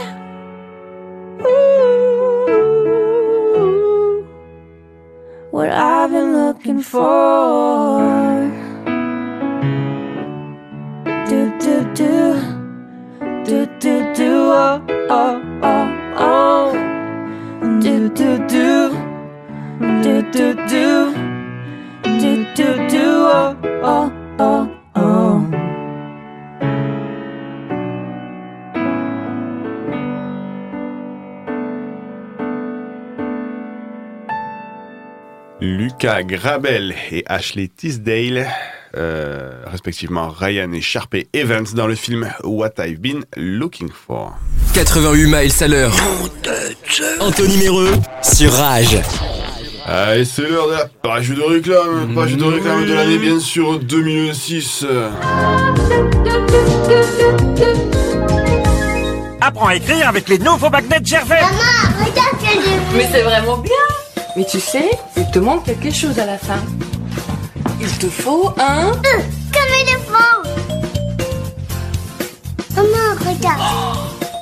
ooh, what been looking for. Do, do, do. Do, do, do. Oh, oh, oh, oh. Do, do, do. Do, do, do. Do, do, do. Oh, oh, oh. Lucas Grabel et Ashley Tisdale, euh, respectivement Ryan et Sharpay Evans dans le film What I've Been Looking For. 88 miles à l'heure. Anthony Méreux sur Rage. Ah, et c'est l'heure de la page de réclame, page de réclame de l'année bien sûr 2006. Apprends à écrire avec les nouveaux magnets Gervais. Mais c'est vraiment bien Mais tu sais, il te manque quelque chose à la fin. Il te faut un... Comme éléphant Maman, regarde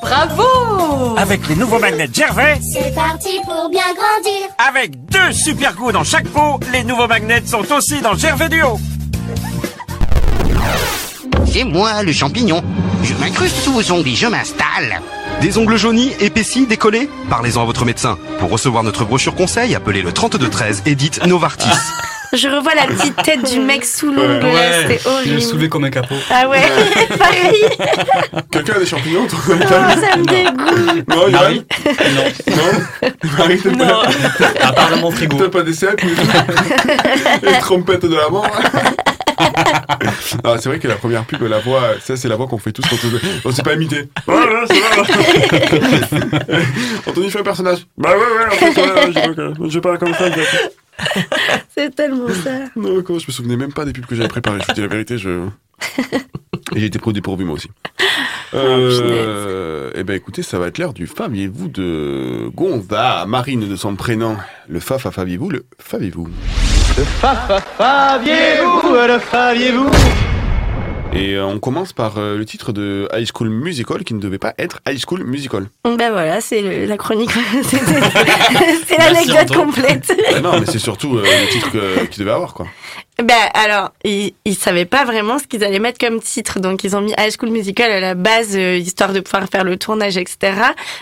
Bravo Avec les nouveaux magnets Gervais, C'est parti pour bien grandir avec deux super goûts dans chaque pot, les nouveaux magnets sont aussi dans Gervais Duo. C'est moi, le champignon. Je m'incruste sous vos zombies, je m'installe. Des ongles jaunis, épaissis, décollés Parlez-en à votre médecin. Pour recevoir notre brochure conseil, appelez le 3213 et dites Novartis. Je revois la petite tête du mec sous l'ongle, là, c'était il est horrible. soulevé comme un capot. Ah ouais, pareil. Quelqu'un a des champignons de Oh, ça me dégoûte. Non, Marie Non. Non Marie, Non. pas... Apparemment frigo. T'as pas des cercles Les trompettes de la mort Non, c'est vrai que la première pub, la voix, ça c'est la voix qu'on fait tous quand on... On sait pas. Ouais, ouais, va. Anthony fait un personnage. Bah ouais, ouais, en fait, ouais, je, je parle comme ça. C'est tellement ça. Non, comment je me souvenais même pas des pubs que j'avais préparées. Je vous dis la vérité, je. Et j'ai été pro dépourvu moi aussi. Euh, eh ben écoutez, ça va être l'heure du Faviez-vous de Gonza, Marine de son prénom. Le Faf à Faviez-vous, le Faviez-vous. Le fa fa faviez-vous, le faviez-vous Et euh, on commence par euh, le titre de High School Musical qui ne devait pas être High School Musical. Ben voilà, c'est la chronique. C'est l'anecdote complète. Ah non, mais c'est surtout euh, le titre que- qu'il devait avoir quoi. Ben alors, ils, ils savaient pas vraiment ce qu'ils allaient mettre comme titre, donc ils ont mis High School Musical à la base, euh, histoire de pouvoir faire le tournage, etc.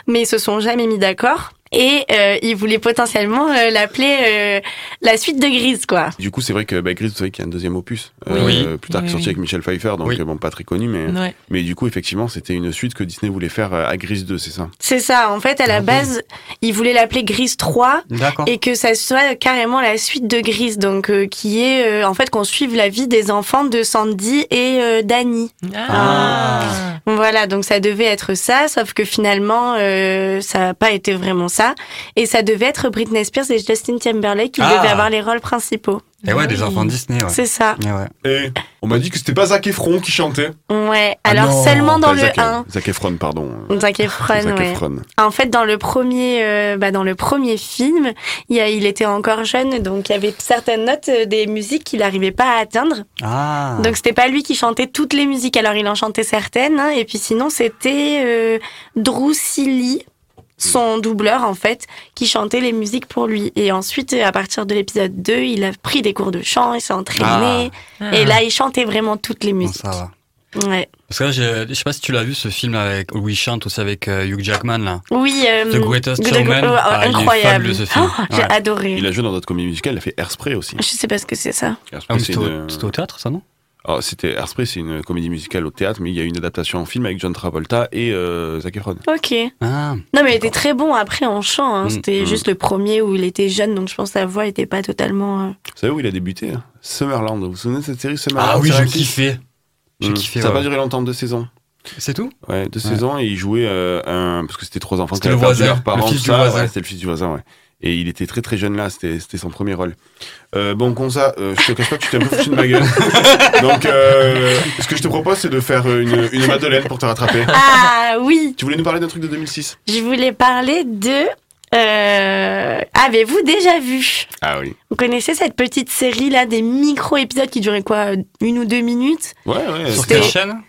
Mais ils se sont jamais mis d'accord. Et euh, ils voulaient potentiellement euh, l'appeler euh, la suite de Grise, quoi. Du coup, c'est vrai que bah, Gris, vous savez qu'il y a un deuxième opus. Oui. plus tard, qui est Oui, sorti oui. avec Michel Pfeiffer, donc Oui. bon, pas très connu, mais, Ouais. mais du coup, effectivement, c'était une suite que Disney voulait faire à Gris 2, c'est ça? C'est ça, en fait, à la base, ils voulaient l'appeler Grise 3 D'accord. et que ça soit carrément la suite de Grise, donc euh, qui est euh, en fait qu'on suive la vie des enfants de Sandy et euh, Danny. Ah. Voilà, donc ça devait être ça, sauf que finalement, euh, ça n'a pas été vraiment ça. Et ça devait être Britney Spears et Justin Timberlake qui Ah. devaient avoir les rôles principaux. Et ouais, des enfants Disney, ouais. C'est ça. Et ouais. Et on m'a dit que c'était pas Zac Efron qui chantait. Ouais, Ah alors non, seulement dans le Zac, 1. Zac Efron, pardon. Zac Efron, Zac ouais. Efron. En fait, dans le premier, euh, bah, dans le premier film, il, y a- il était encore jeune, donc il y avait certaines notes euh, des musiques qu'il n'arrivait pas à atteindre. Ah. Donc c'était pas lui qui chantait toutes les musiques, alors il en chantait certaines, hein, et puis sinon c'était euh, Drew Seeley, son doubleur en fait, qui chantait les musiques pour lui. Et ensuite, à partir de l'épisode 2, il a pris des cours de chant, il s'est entraîné, Ah. et là il chantait vraiment toutes les Bon, musiques. ça va. Ouais. Parce que là, je sais pas si tu l'as vu ce film avec où il chante aussi avec euh, Hugh Jackman là. Oui, euh, The Greatest The- Showman. oh, Ah, il est incroyable. fabuleux, ce film. Oh, J'ai Ouais. adoré. Il a joué dans d'autres comédies musicales, il a fait Airspray aussi. Je sais pas ce que c'est ça. Ah, c'est c'était au- une- c'était au théâtre, ça, non? C'était Airspray, c'est une comédie musicale au théâtre, mais il y a une adaptation en film avec John Travolta et euh, Zac Efron. Ok. Ah. Non, mais il était très bon après en chant. hein. Mm, C'était mm. juste le premier où il était jeune, donc je pense que sa voix était pas totalement. euh, Vous savez où il a débuté hein? Summerland. Vous vous souvenez de cette série Summerland? Ah oui, j'ai M6? kiffé. J'ai Mm. kiffé, Ça n'a ouais. pas duré longtemps, deux saisons. C'est tout? Ouais, deux Ouais. saisons et il jouait euh, un parce que c'était trois enfants qui C'était avaient le perdu voisin, leurs parents. le fils du voisin. ouais, c'était le fils du voisin, ouais. Et il était très très jeune là, c'était c'était son premier rôle. Euh, bon, ça, euh, je te cache pas que tu t'es un peu foutu de ma gueule. Donc, euh, ce que je te propose, c'est de faire une, une Madeleine pour te rattraper. Ah oui Tu voulais nous parler d'un truc de 2006 Je voulais parler de. euh, Avez-vous déjà vu? Ah oui. Vous connaissez cette petite série là, des micro-épisodes qui duraient quoi Une ou deux minutes? Ouais, ouais. Sur quelle chaîne?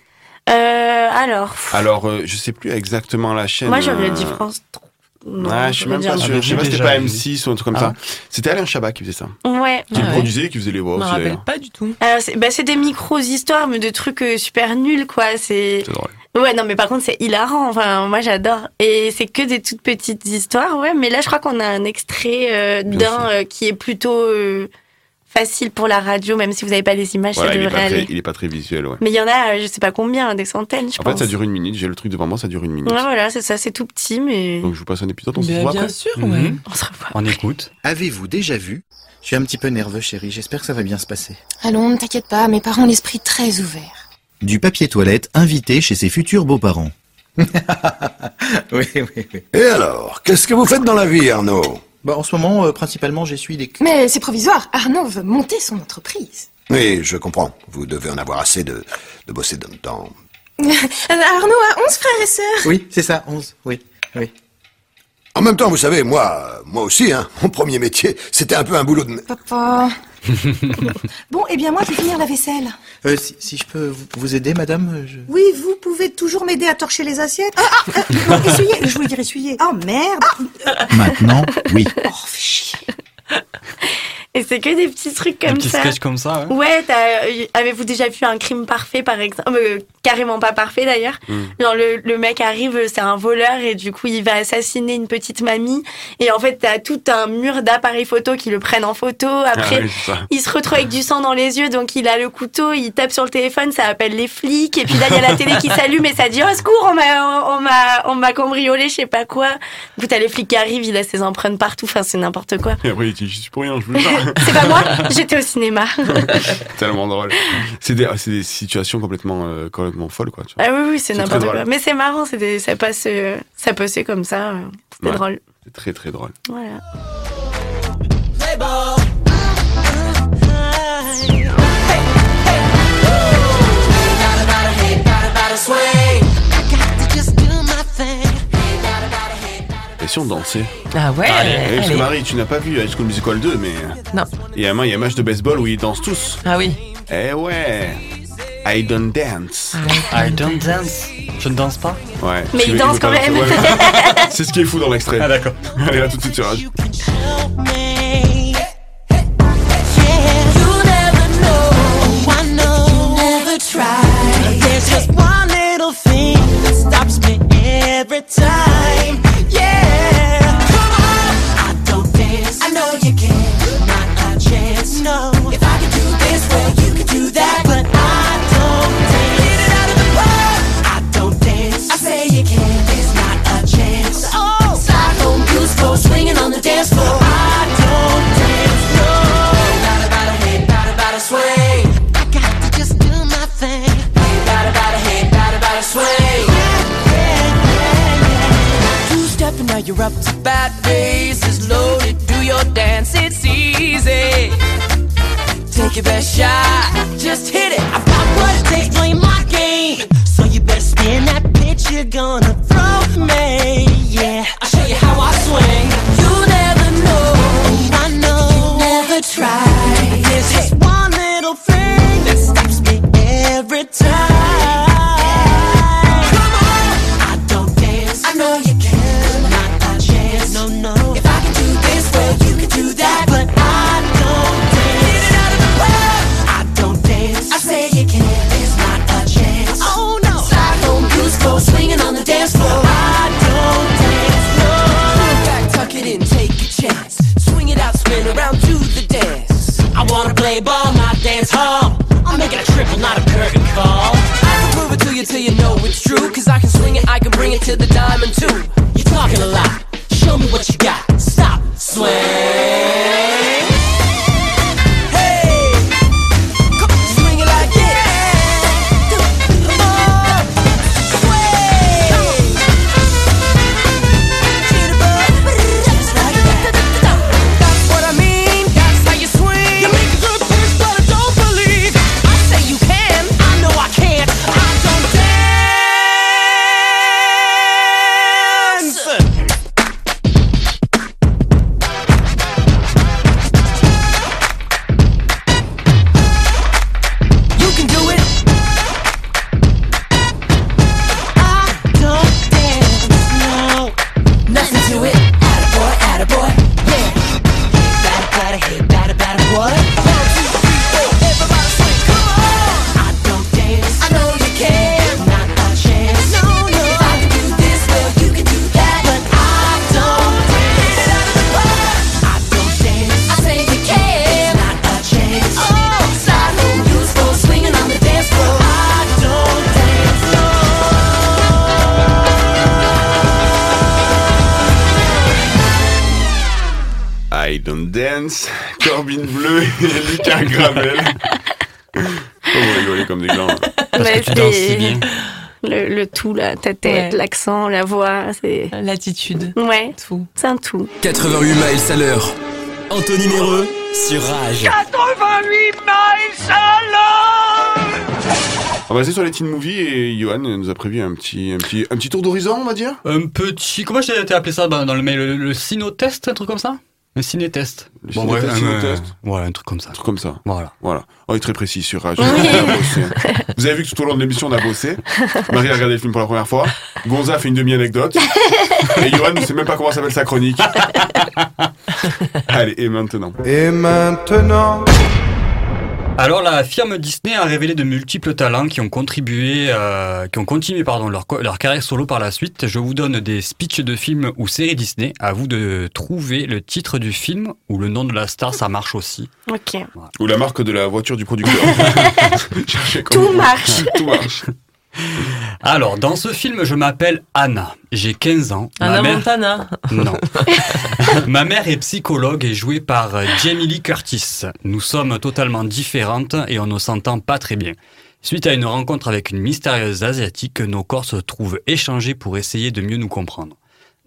Euh, Alors, Alors, euh, je sais plus exactement la chaîne. moi j'aurais euh, dit France 3. Non, Ah, je suis même pas sûr. truc. Je sais pas si c'était pas vu. M6 ou un truc comme Ah. ça. C'était Alain Chabat qui faisait ça. Ouais. Qui Ah ouais. produisait qui faisait les voix Je me rappelle pas du tout. Alors, c'est bah, c'est des micros-histoires, mais de trucs euh, super nuls, quoi. C'est. C'est drôle. Ouais, non, mais par contre, c'est hilarant. Enfin, moi, j'adore. Et c'est que des toutes petites histoires, ouais. Mais là, je crois qu'on a un extrait euh, d'un euh, qui est plutôt euh, facile pour la radio, même si vous n'avez pas les images, Voilà, ça il est, devrait pas très, aller. il est pas très visuel, ouais. Mais il y en a, euh, je sais pas combien, des centaines, je En pense. fait, ça dure une minute. J'ai le truc devant moi, ça dure une minute. Ouais, voilà, c'est ça, c'est tout petit, mais. Donc, je vous passe un épisode, on se Bien, voit bien après. sûr, Mhm. ouais. On se revoit. On écoute. Avez-vous déjà vu? Je suis un petit peu nerveux, chérie. J'espère que ça va bien se passer. Allons, ne t'inquiète pas, mes parents ont l'esprit très ouvert. Du papier toilette invité chez ses futurs beaux-parents. oui, oui, oui. Et alors, qu'est-ce que vous faites dans la vie, Arnaud? Bah, en ce moment, euh, principalement, j'essuie des... Mais c'est provisoire, Arnaud veut monter son entreprise. Oui, je comprends. Vous devez en avoir assez de, de bosser dans, dans... Euh, Arnaud a 11 frères et sœurs. Oui, c'est ça, 11. Oui, oui. En même temps, vous savez, moi, moi aussi, hein, mon premier métier, c'était un peu un boulot de... Papa. bon, eh bien moi, je vais finir la vaisselle. Euh, si, si je peux vous, aider, madame euh, je... Oui, vous pouvez toujours m'aider à torcher les assiettes. Ah, ah, euh, non, essuyez, je voulais dire essuyer. Oh merde. Maintenant, oui. Oh, fais chier. Et c'est que des petits trucs Un comme petit ça. sketch comme ça, ouais. Ouais, euh, avez-vous déjà vu un crime parfait par exemple? Euh, Carrément pas parfait d'ailleurs. Hmm. Genre le, le mec arrive, c'est un voleur et du coup il va assassiner une petite mamie et en fait t'as tout un mur d'appareils photo qui le prennent en photo. Après Ah oui, il se retrouve avec du sang dans les yeux donc il a le couteau, il tape sur le téléphone, ça appelle les flics et puis là il y a la télé qui s'allume et ça dit au secours on m'a on m'a on m'a cambriolé je sais pas quoi. Du coup t'as les flics qui arrivent, il a ses empreintes partout, enfin c'est n'importe quoi. Et après, il dit, j'y suis pour rien, je veux pas. C'est pas moi, j'étais au cinéma. Tellement drôle. C'est des, c'est des situations complètement, euh, complètement folles, quoi. Tu vois. Ah oui, oui, c'est n'importe quoi. drôle. Mais c'est marrant, des- ça passe, euh, ça passait comme ça. euh, C'était Ouais. drôle. C'est très, très drôle. Voilà. Et si on dansait Ah ouais Allez, Parce que allez. Marie, tu n'as pas vu High School Musical 2, mais. Non. Il y a un, il y a un match de baseball où ils dansent tous. Ah oui. Eh ouais. I don't dance. I don't dance. Je ne danse pas. Ouais. Mais il danse quand même. ouais. C'est ce qui est fou dans l'extrait. Ah d'accord. Allez, à tout de suite sur Radio. You never know. I know. Never try. There's just one little thing that stops me every time. Your best shot. Just hit it. I've got what it takes, too. Tout, là, ta tête, Ouais. l'accent, la voix, c'est. L'attitude. Ouais, Tout. c'est un tout. 88 miles à l'heure. Anthony Méreux sur Rage. 88 miles à l'heure On va rester sur les teen movies et Johan nous a prévu un petit, un petit, un petit tour d'horizon, on va dire. Un petit. Comment j'ai été appelé ça? Bah, dans le mail Le, le cinotest, un truc comme ça? Un ciné-test. Le Bon, ciné-test, ouais, un, ciné-test. euh, Ouais, un truc comme ça. Un truc comme ça. Voilà. Voilà. On est très précis sur Rage. Bossé. Vous avez vu que tout au long de l'émission, on a bossé. Marie a regardé le film pour la première fois. Gonza fait une demi-anecdote. Et Johan ne sait même pas comment s'appelle sa chronique. Allez, et maintenant Et maintenant Alors la firme Disney a révélé de multiples talents qui ont contribué, euh, qui ont continué pardon leur, leur carrière solo par la suite. Je vous donne des speeches de films ou séries Disney. À vous de trouver le titre du film ou le nom de la star, ça marche aussi. Ok. Ou la marque de la voiture du producteur. Tout marche. Tout marche. Alors dans ce film, je m'appelle Anna. J'ai 15 ans. Ma Anna mère- Montana. Non. Ma mère est psychologue et jouée par Jamie Lee Curtis. Nous sommes totalement différentes et on ne s'entend pas très bien. Suite à une rencontre avec une mystérieuse asiatique, nos corps se trouvent échangés pour essayer de mieux nous comprendre.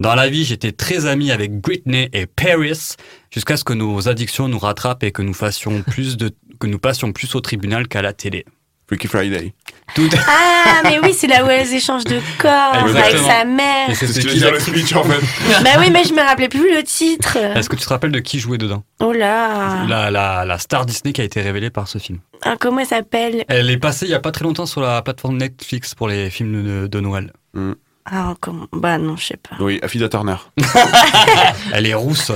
Dans la vie, j'étais très ami avec Britney et Paris jusqu'à ce que nos addictions nous rattrapent et que nous fassions plus de que nous passions plus au tribunal qu'à la télé. Freaky Friday. Tout Ah, mais oui, c'est là où elles échangent de corps avec sa mère. Et c'est ce que qui dire le speech en fait. Bah oui, mais je me rappelais plus le titre. Est-ce que tu te rappelles de qui jouait dedans Oh là. la, la, la star Disney qui a été révélée par ce film. Ah, comment elle s'appelle Elle est passée il y a pas très longtemps sur la plateforme Netflix pour les films de, de Noël. Ah, comment Bah non, je sais pas. Oui, Afida Turner. Elle est rousse.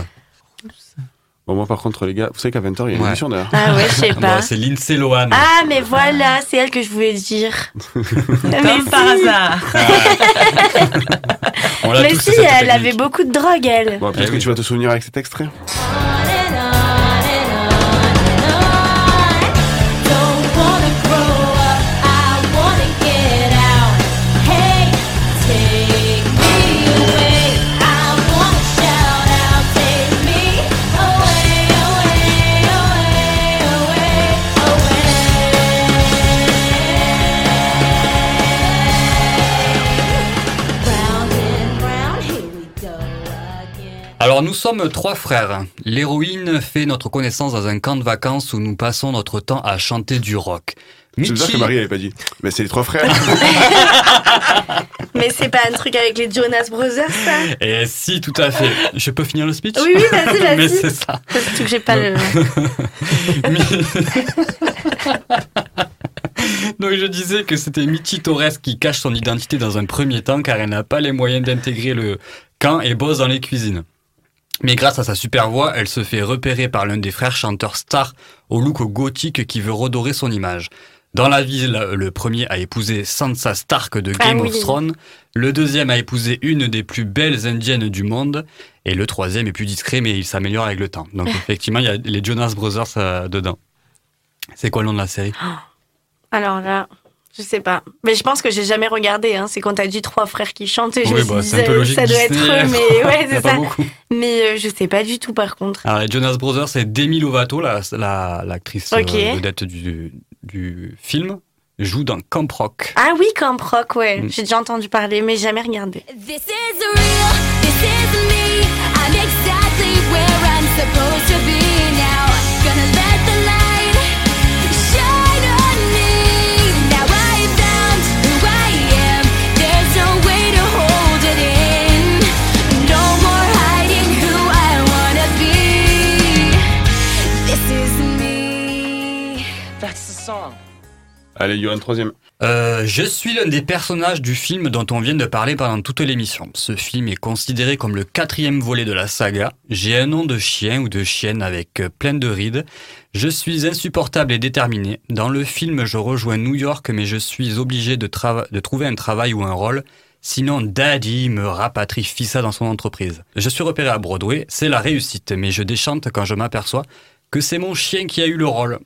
Bon, moi par contre, les gars, vous savez qu'à 20h, il y a une Ouais. émission d'ailleurs. Ah ouais, je sais pas. Bon, c'est Lindsay Lohan. Ah, mais voilà, c'est elle que je voulais dire. mais par hasard. Mais tous si, elle technique. avait beaucoup de drogue, elle. Bon, peut-être Eh que oui. tu vas te souvenir avec cet extrait. Alors nous sommes trois frères. L'héroïne fait notre connaissance dans un camp de vacances où nous passons notre temps à chanter du rock. C'est bizarre que Marie avait pas dit. Mais c'est les trois frères. Mais c'est pas un truc avec les Jonas Brothers, ça? Et Eh, si tout à fait. Je peux finir le speech? Oui, oui, vas-y, vas-y. Mais c'est ça. Surtout que j'ai pas le. Donc je disais que c'était Michi Torres qui cache son identité dans un premier temps car elle n'a pas les moyens d'intégrer le camp et bosse dans les cuisines. Mais grâce à sa super voix, elle se fait repérer par l'un des frères chanteurs stars au look gothique qui veut redorer son image. Dans la vie, le premier a épousé Sansa Stark de Game Ah of oui. Thrones, le deuxième a épousé une des plus belles indiennes du monde, et le troisième est plus discret mais il s'améliore avec le temps. Donc effectivement, il y a les Jonas Brothers euh, dedans. C'est quoi le nom de la série? Alors là, je sais pas. Mais je pense que j'ai jamais regardé. Hein. C'est quand t'as dit trois frères qui chantent. et Je Oui, me bah, suis dit, ça- logique, ça doit être eux, mais ouais, c'est ça. Mais euh, je sais pas du tout par contre. Alors, les Jonas Brothers, c'est Demi Lovato, la- la- l'actrice la, Ok. vedette du, du film, joue dans Camp Rock. Ah oui, Camp Rock, ouais. Mm. J'ai déjà entendu parler, mais jamais regardé. This is real, this is me. I'm exactly where I'm supposed to be now. Gonna let the light Allez, Johan, troisième. Euh, je suis l'un des personnages du film dont on vient de parler pendant toute l'émission. Ce film est considéré comme le quatrième volet de la saga. J'ai un nom de chien ou de chienne avec euh, plein de rides. Je suis insupportable et déterminé. Dans le film, je rejoins New York, mais je suis obligé de, de trouver un travail ou un rôle. Sinon, Daddy me rapatrie Fissa dans son entreprise. Je suis repéré à Broadway, c'est la réussite, mais je déchante quand je m'aperçois que c'est mon chien qui a eu le rôle.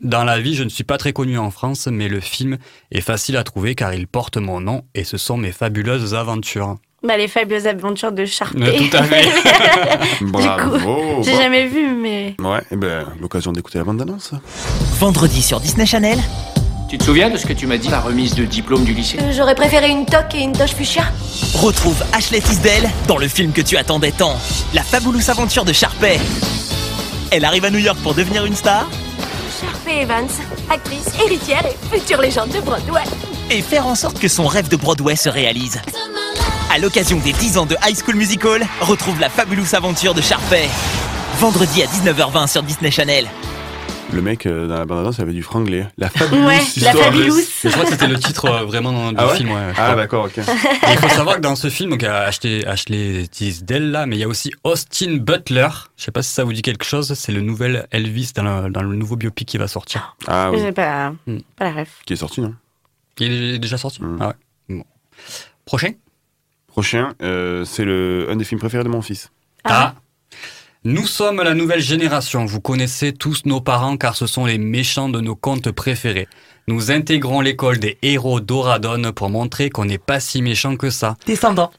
Dans la vie, je ne suis pas très connu en France, mais le film est facile à trouver car il porte mon nom et ce sont mes fabuleuses aventures. Bah, les fabuleuses aventures de Sharpay. Euh, tout à fait. Bravo. J'ai jamais vu, mais. Ouais, et ben, l'occasion d'écouter la bande-annonce. Vendredi sur Disney Channel. Tu te souviens de ce que tu m'as dit, la remise de diplôme du lycée? Euh, J'aurais préféré une toque et une toche fuchsia. Retrouve Ashley Tisdale dans le film que tu attendais tant. La fabuleuse aventure de Sharpay. Elle arrive à New York pour devenir une star Sharpay Evans, actrice, héritière et future légende de Broadway. et faire en sorte que son rêve de Broadway se réalise. À l'occasion des 10 ans de High School Musical, retrouve la fabuleuse aventure de Sharpay. Vendredi à 19h20 sur Disney Channel. Le mec euh, dans la bande-annonce avait du franglais. La fabuleuse Ouais, la histoire de- fabuleuse. Je crois que c'était le titre euh, vraiment dans- du Ah ouais film. Ouais, Ah d'accord, ok. Il faut savoir que dans ce film, donc, il y a Ashley, Ashley Tisdale là, mais il y a aussi Austin Butler. Je sais pas si ça vous dit quelque chose. C'est le nouvel Elvis dans le, dans le nouveau biopic qui va sortir. Ah oui. J'ai pas, Hmm. pas la ref. Qui est sorti, non Il est déjà sorti. Ah ouais. Bon. Prochain? Prochain, euh, c'est le un des films préférés de mon fils. Ah. Nous sommes la nouvelle génération. Vous connaissez tous nos parents car ce sont les méchants de nos contes préférés. Nous intégrons l'école des héros d'Oradon pour montrer qu'on n'est pas si méchant que ça. Descendant.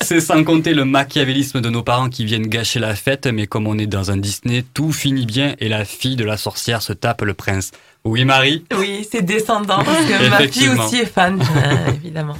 C'est sans compter le machiavélisme de nos parents qui viennent gâcher la fête, mais comme on est dans un Disney, tout finit bien et la fille de la sorcière se tape le prince. Oui, Marie Oui, c'est descendant parce que ma fille aussi est fan, euh, évidemment.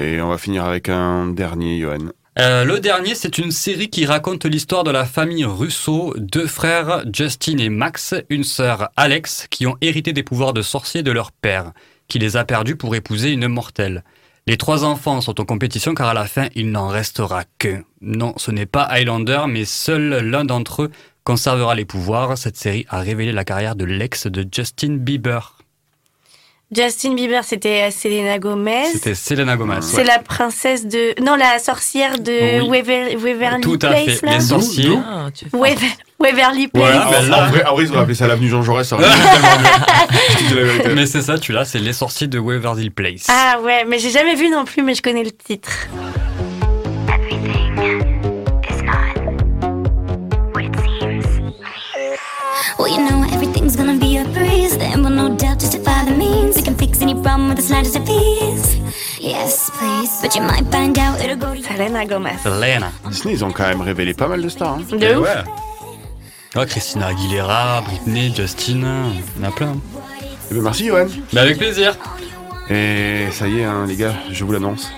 Et on va finir avec un dernier, Johan. Euh, le dernier, c'est une série qui raconte l'histoire de la famille Russo, deux frères, Justin et Max, une sœur, Alex, qui ont hérité des pouvoirs de sorcier de leur père, qui les a perdus pour épouser une mortelle. Les trois enfants sont en compétition car à la fin, il n'en restera qu'un. Non, ce n'est pas Highlander, mais seul l'un d'entre eux conservera les pouvoirs. Cette série a révélé la carrière de l'ex de Justin Bieber. Justin Bieber, c'était euh, Selena Gomez. C'était Selena Gomez. C'est ouais. la princesse de. Non, la sorcière de Oui. Waver- Waverly Tout à Place, fait. là. Les sorciers. Ah, Waver- Waverly Place. Voilà, ben là- En vrai, en vrai, ils auraient appelé ça l'avenue Jean Jaurès. Ça la. Mais c'est ça, tu l'as, c'est Les Sorciers de Waverly Place. Ah ouais, mais j'ai jamais vu non plus, mais je connais le titre. Well, you know everything's gonna be a breeze. Then we'll no doubt justify the means. We can fix any problem with the slightest of ease. Yes, please. But you might find out it'll go to Selena Gomez. Selena. Disney, ils ont quand même révélé pas mal de stars. hein. De Et ouf. ouais. Ouais, Christina Aguilera, Britney, Justin, il y en a plein. Eh ben, merci, Johan. Mais avec plaisir. Et ça y est, hein, les gars, je vous l'annonce.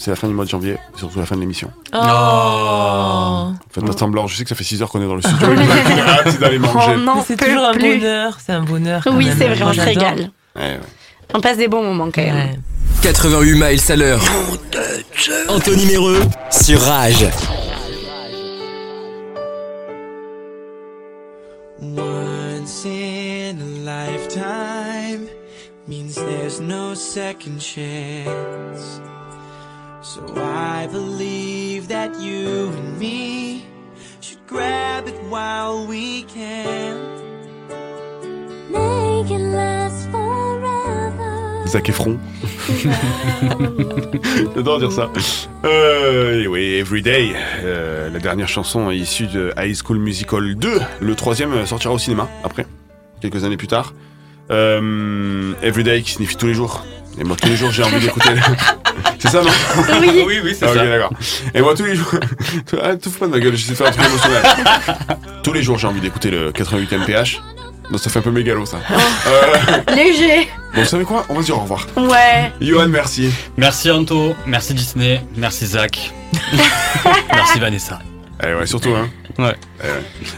C'est la fin du mois de janvier, et surtout la fin de l'émission. Oh. Faites pas semblant, je sais que ça fait 6 heures qu'on est dans le studio. j'ai hâte d'aller manger. On n'en Mais C'est toujours un plus. bonheur, c'est un bonheur. quand Oui, même. c'est vrai, on se régale. Ouais, ouais. On passe des bons moments quand même. Ouais. 88 miles à l'heure. Anthony Méreux sur Rage. Once in a lifetime means there's no second chance. So I believe that you and me should grab it while we can. make it last forever. Zac Efron. J'adore dire ça. Euh, oui, Everyday, euh, la dernière chanson issue de High School Musical 2. Le troisième sortira au cinéma après, quelques années plus tard. Euh, Everyday qui signifie tous les jours. Et moi, tous les jours, j'ai envie d'écouter. c'est ça, non Oui. Oui, oui, c'est Ah, ok, ça. d'accord. Et moi, tous les jours. ah, te fous pas de ma gueule, j'essaie de faire un truc émotionnel. tous les jours, j'ai envie d'écouter le 88 PH. Donc, ça fait un peu mégalo, ça. Euh, Léger. bon, vous savez quoi On va se dire au revoir. Ouais. Johan, merci. Merci Anto, merci Disney, merci Zach. merci Vanessa. Eh ouais, surtout, hein. Ouais. Eh,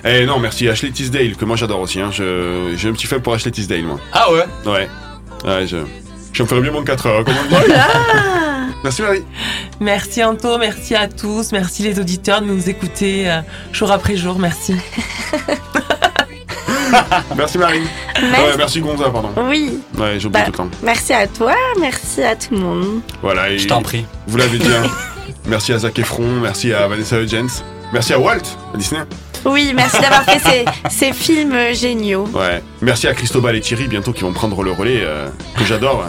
ouais. Eh non, merci Ashley Tisdale, que moi j'adore aussi. Hein. Je- J'ai un petit faible pour Ashley Tisdale, moi. Ah ouais? Ouais. Ouais, je. Je me ferais bien mon 4 heures, comment on dit Merci Marie. Merci Anto, merci à tous, merci les auditeurs de nous écouter euh, jour après jour, merci. Merci Marie. Merci. Ouais, merci Gonza, pardon. Oui. Ouais, j'oublie Bah, tout le temps. merci à toi, merci à tout le monde. Voilà. Et Je t'en prie. Vous l'avez dit, hein. Merci à Zac Efron, merci à Vanessa Hudgens, merci à Walt, à Disney. Oui, merci d'avoir fait ces, films géniaux. Ouais. Merci à Cristobal et Thierry, bientôt qui vont prendre le relais, euh, que j'adore.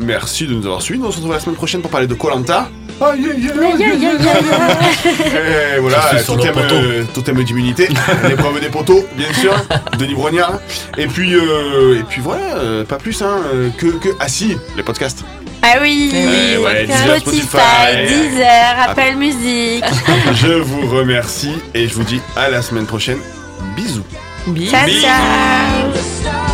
Merci de nous avoir suivis. Nous on se retrouve la semaine prochaine pour parler de Colanta. Aïe aïe aïe aïe aïe aïe Et voilà, totem, euh, totem d'immunité, l'épreuve des poteaux, bien sûr, Denis Brognard. Et puis, euh, et puis voilà, euh, pas plus, hein, euh, que, que, ah si, les podcasts. Ah oui, Ouais, ouais, Deezer, Spotify, Spotify. Deezer, Apple Music. Je vous remercie et je vous dis à la semaine prochaine. Bisous. Bisous. Ciao, ciao.